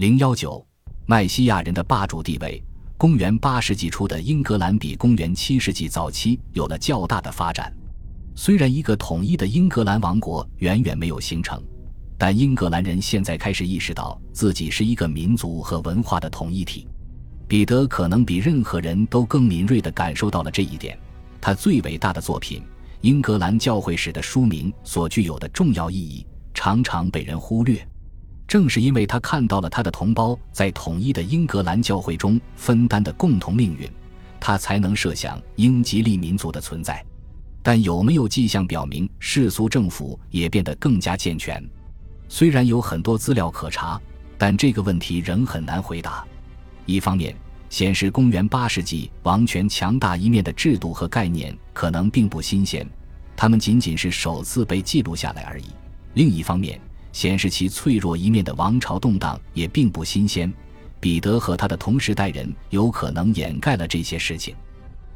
零幺九，麦西亚人的霸主地位。公元八世纪初的英格兰比公元七世纪早期有了较大的发展。虽然一个统一的英格兰王国远远没有形成，但英格兰人现在开始意识到自己是一个民族和文化的统一体。彼得可能比任何人都更敏锐地感受到了这一点。他最伟大的作品《英格兰教会史》的书名所具有的重要意义，常常被人忽略。正是因为他看到了他的同胞在统一的英格兰教会中分担的共同命运，他才能设想英吉利民族的存在。但有没有迹象表明世俗政府也变得更加健全？虽然有很多资料可查，但这个问题仍很难回答。一方面，显示公元八世纪王权强大一面的制度和概念可能并不新鲜，他们仅仅是首次被记录下来而已；另一方面，显示其脆弱一面的王朝动荡也并不新鲜，彼得和他的同时代人有可能掩盖了这些事情，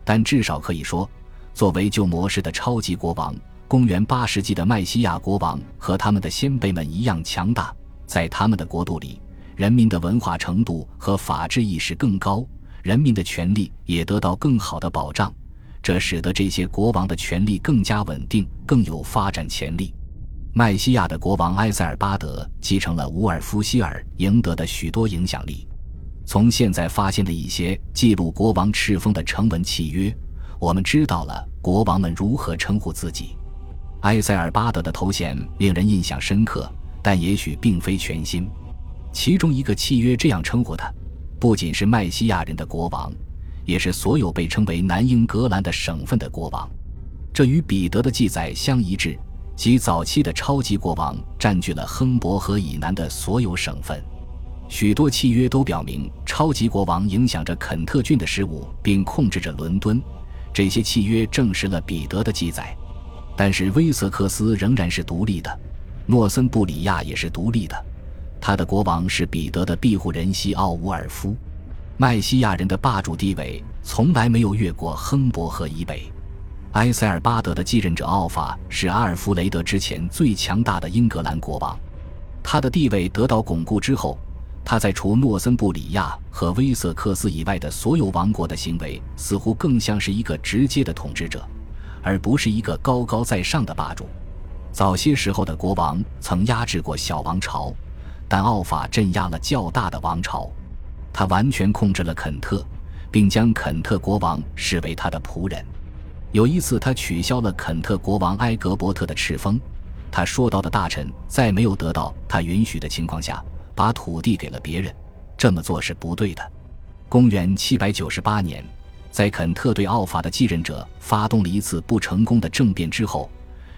但至少可以说，作为旧模式的超级国王，公元八世纪的麦西亚国王和他们的先辈们一样强大，在他们的国度里，人民的文化程度和法治意识更高，人民的权利也得到更好的保障，这使得这些国王的权力更加稳定，更有发展潜力。麦西亚的国王埃塞尔巴德继承了乌尔夫希尔赢得的许多影响力。从现在发现的一些记录国王敕封的成文契约，我们知道了国王们如何称呼自己。埃塞尔巴德的头衔令人印象深刻，但也许并非全新。其中一个契约这样称呼他，不仅是麦西亚人的国王，也是所有被称为南英格兰的省份的国王。这与彼得的记载相一致。即早期的超级国王占据了亨伯河以南的所有省份，许多契约都表明超级国王影响着肯特郡的事务，并控制着伦敦。这些契约证实了彼得的记载，但是威瑟克斯仍然是独立的，诺森布里亚也是独立的。他的国王是彼得的庇护人西奥乌尔夫。麦西亚人的霸主地位从来没有越过亨伯河以北。埃塞尔巴德的继任者奥法是阿尔弗雷德之前最强大的英格兰国王，他的地位得到巩固之后，他在除诺森布里亚和威瑟克斯以外的所有王国的行为似乎更像是一个直接的统治者，而不是一个高高在上的霸主。早些时候的国王曾压制过小王朝，但奥法镇压了较大的王朝，他完全控制了肯特，并将肯特国王视为他的仆人。有一次，他取消了肯特国王埃格伯特的敕封。他说到的大臣在没有得到他允许的情况下，把土地给了别人，这么做是不对的。公元798年，在肯特对奥法的继任者发动了一次不成功的政变之后，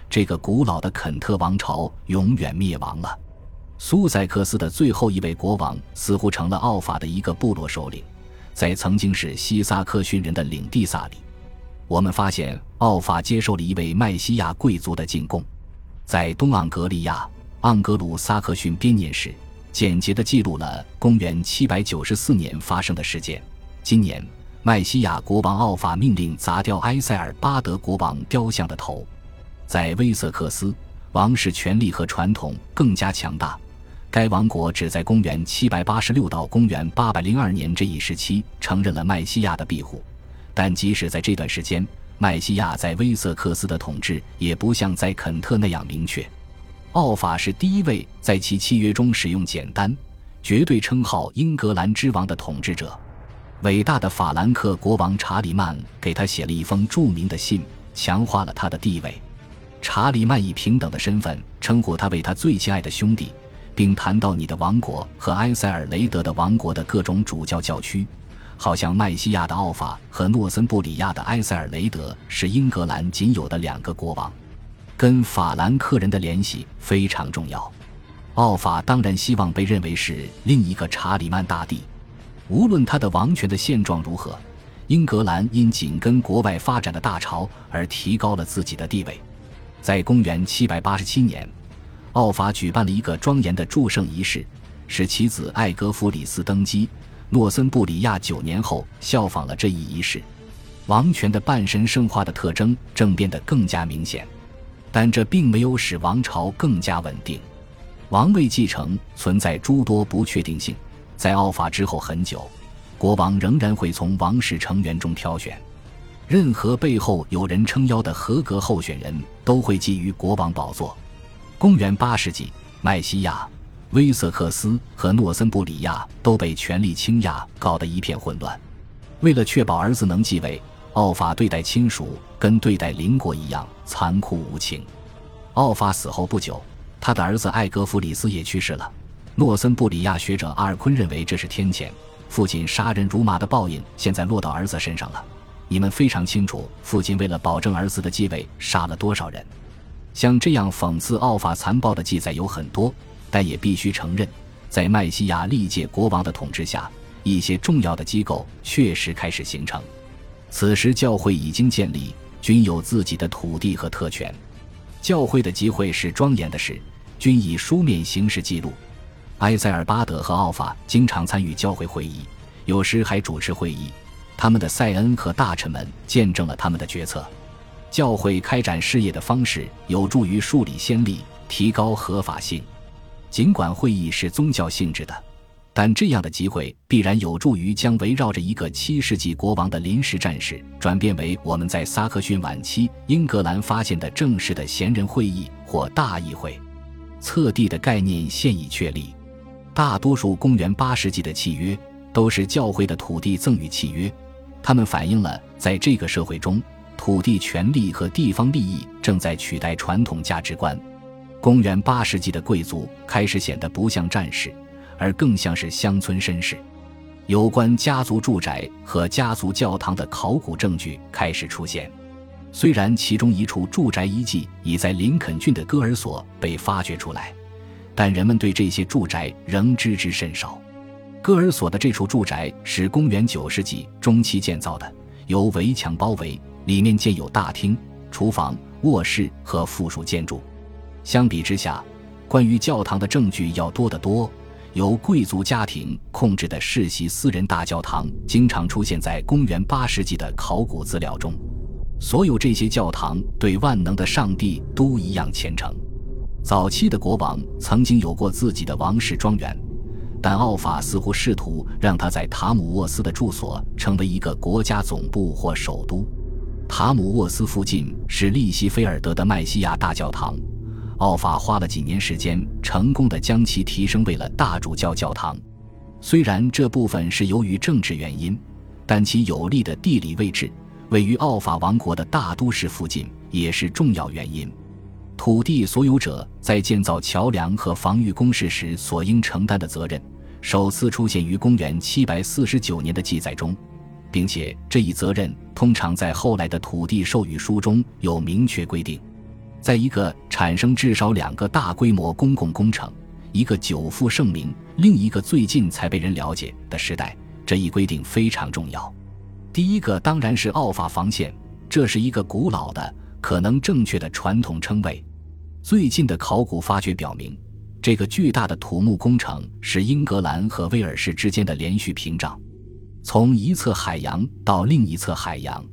这个古老的肯特王朝永远灭亡了。苏塞克斯的最后一位国王似乎成了奥法的一个部落首领，在曾经是西萨克逊人的领地萨里。我们发现，奥法接受了一位麦西亚贵族的进贡。在东盎格利亚盎格鲁撒克逊编年史简洁地记录了公元794年发生的事件。今年，麦西亚国王奥法命令砸掉埃塞尔巴德国王雕像的头。在威瑟克斯，王室权力和传统更加强大。该王国只在公元786到公元802年这一时期承认了麦西亚的庇护。但即使在这段时间，麦西亚在威瑟克斯的统治也不像在肯特那样明确。奥法是第一位在其契约中使用简单、绝对称号“英格兰之王”的统治者。伟大的法兰克国王查理曼给他写了一封著名的信，强化了他的地位。查理曼以平等的身份称呼他为他最亲爱的兄弟，并谈到你的王国和埃塞尔雷德的王国的各种主教教区。好像麦西亚的奥法和诺森布里亚的埃塞尔雷德是英格兰仅有的两个国王，跟法兰克人的联系非常重要。奥法当然希望被认为是另一个查理曼大帝。无论他的王权的现状如何，英格兰因紧跟国外发展的大潮而提高了自己的地位。在公元787年，奥法举办了一个庄严的祝圣仪式，使其子艾格弗里斯登基。诺森布里亚九年后效仿了这一仪式，王权的半神圣化的特征正变得更加明显，但这并没有使王朝更加稳定。王位继承存在诸多不确定性，在奥法之后很久，国王仍然会从王室成员中挑选，任何背后有人撑腰的合格候选人都会觊觎国王宝座。公元八世纪，麦西亚、威瑟克斯和诺森布里亚都被权力倾轧搞得一片混乱。为了确保儿子能继位，奥法对待亲属跟对待邻国一样残酷无情。奥法死后不久，他的儿子艾格弗里斯也去世了。诺森布里亚学者阿尔昆认为这是天谴，父亲杀人如麻的报应现在落到儿子身上了。你们非常清楚，父亲为了保证儿子的继位，杀了多少人。像这样讽刺奥法残暴的记载有很多，但也必须承认，在麦西亚历届国王的统治下，一些重要的机构确实开始形成。此时教会已经建立，均有自己的土地和特权。教会的集会是庄严的事，均以书面形式记录。埃塞尔巴德和奥法经常参与教会会议，有时还主持会议。他们的塞恩和大臣们见证了他们的决策。教会开展事业的方式有助于树立先例，提高合法性。尽管会议是宗教性质的，但这样的集会必然有助于将围绕着一个七世纪国王的临时战士转变为我们在萨克逊晚期英格兰发现的正式的贤人会议或大议会。册地的概念现已确立。大多数公元八世纪的契约都是教会的土地赠与契约，它们反映了在这个社会中，土地权利和地方利益正在取代传统价值观。公元八世纪的贵族开始显得不像战士，而更像是乡村绅士。有关家族住宅和家族教堂的考古证据开始出现，虽然其中一处住宅遗迹已在林肯郡的戈尔索被发掘出来。但人们对这些住宅仍知之甚少。戈尔索的这处住宅是公元九世纪中期建造的，由围墙包围，里面建有大厅、厨房、卧室和附属建筑。相比之下，关于教堂的证据要多得多。由贵族家庭控制的世袭私人大教堂经常出现在公元八世纪的考古资料中。所有这些教堂对万能的上帝都一样虔诚。早期的国王曾经有过自己的王室庄园，但奥法似乎试图让他在塔姆沃斯的住所成为一个国家总部或首都。塔姆沃斯附近是利希菲尔德的麦西亚大教堂，奥法花了几年时间，成功的将其提升为了大主教教堂。虽然这部分是由于政治原因，但其有利的地理位置，位于奥法王国的大都市附近，也是重要原因。土地所有者在建造桥梁和防御工事时所应承担的责任，首次出现于公元749年的记载中，并且这一责任通常在后来的土地授予书中有明确规定。在一个产生至少两个大规模公共工程，一个久负盛名，另一个最近才被人了解的时代，这一规定非常重要。第一个当然是奥法防线，这是一个古老的、可能正确的传统称谓。最近的考古发掘表明，这个巨大的土木工程是英格兰和威尔士之间的连续屏障，从一侧海洋到另一侧海洋。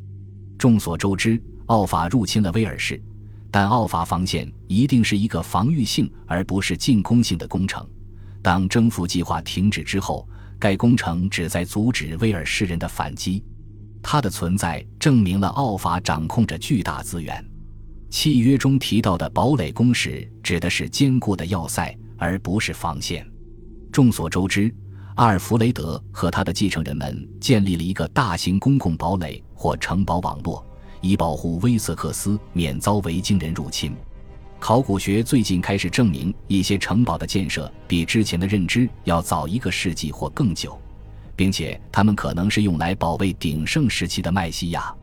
众所周知，奥法入侵了威尔士，但奥法防线一定是一个防御性而不是进攻性的工程。当征服计划停止之后，该工程旨在阻止威尔士人的反击。它的存在证明了奥法掌控着巨大资源。契约中提到的堡垒工事指的是坚固的要塞，而不是防线。众所周知，阿尔弗雷德和他的继承人们建立了一个大型公共堡垒或城堡网络，以保护威瑟克斯免遭维京人入侵。考古学最近开始证明，一些城堡的建设比之前的认知要早一个世纪或更久，并且它们可能是用来保卫鼎盛时期的麦西亚。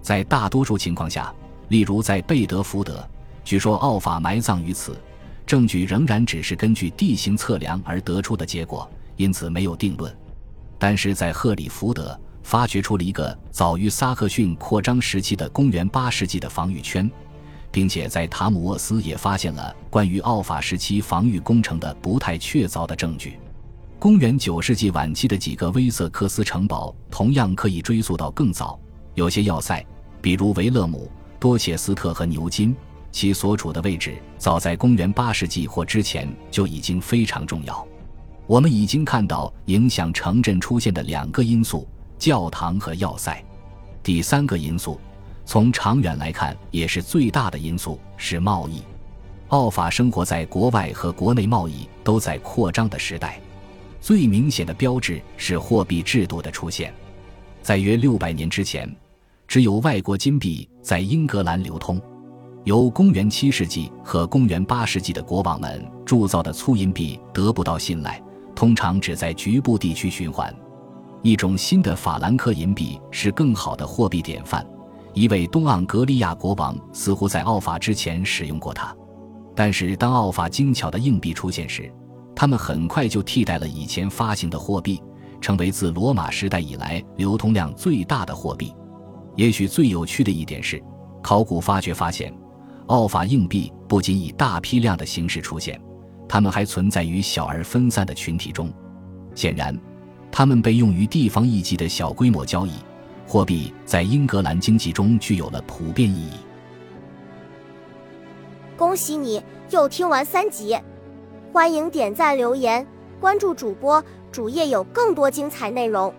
在大多数情况下。例如，在贝德福德，据说奥法埋葬于此，证据仍然只是根据地形测量而得出的结果，因此没有定论。但是在赫里福德，发掘出了一个早于萨克逊扩张时期的公元八世纪的防御圈，并且在塔姆沃斯也发现了关于奥法时期防御工程的不太确凿的证据。公元九世纪晚期的几个威瑟克斯城堡同样可以追溯到更早，有些要塞，比如维勒姆。多切斯特和牛津，其所处的位置早在公元八世纪或之前就已经非常重要。我们已经看到影响城镇出现的两个因素：教堂和要塞。第三个因素，从长远来看也是最大的因素，是贸易。奥法生活在国外和国内贸易都在扩张的时代。最明显的标志是货币制度的出现。在约六百年之前，只有外国金币在英格兰流通。由公元七世纪和公元八世纪的国王们铸造的粗银币得不到信赖，通常只在局部地区循环。一种新的法兰克银币是更好的货币典范。一位东盎格利亚国王似乎在奥法之前使用过它，但是当奥法精巧的硬币出现时，他们很快就替代了以前发行的货币，成为自罗马时代以来流通量最大的货币。也许最有趣的一点是，考古发掘发现，奥法硬币不仅以大批量的形式出现，它们还存在于小而分散的群体中。显然，它们被用于地方一级的小规模交易。货币在英格兰经济中具有了普遍意义。恭喜你又听完三集。欢迎点赞、留言、关注主播，主页有更多精彩内容。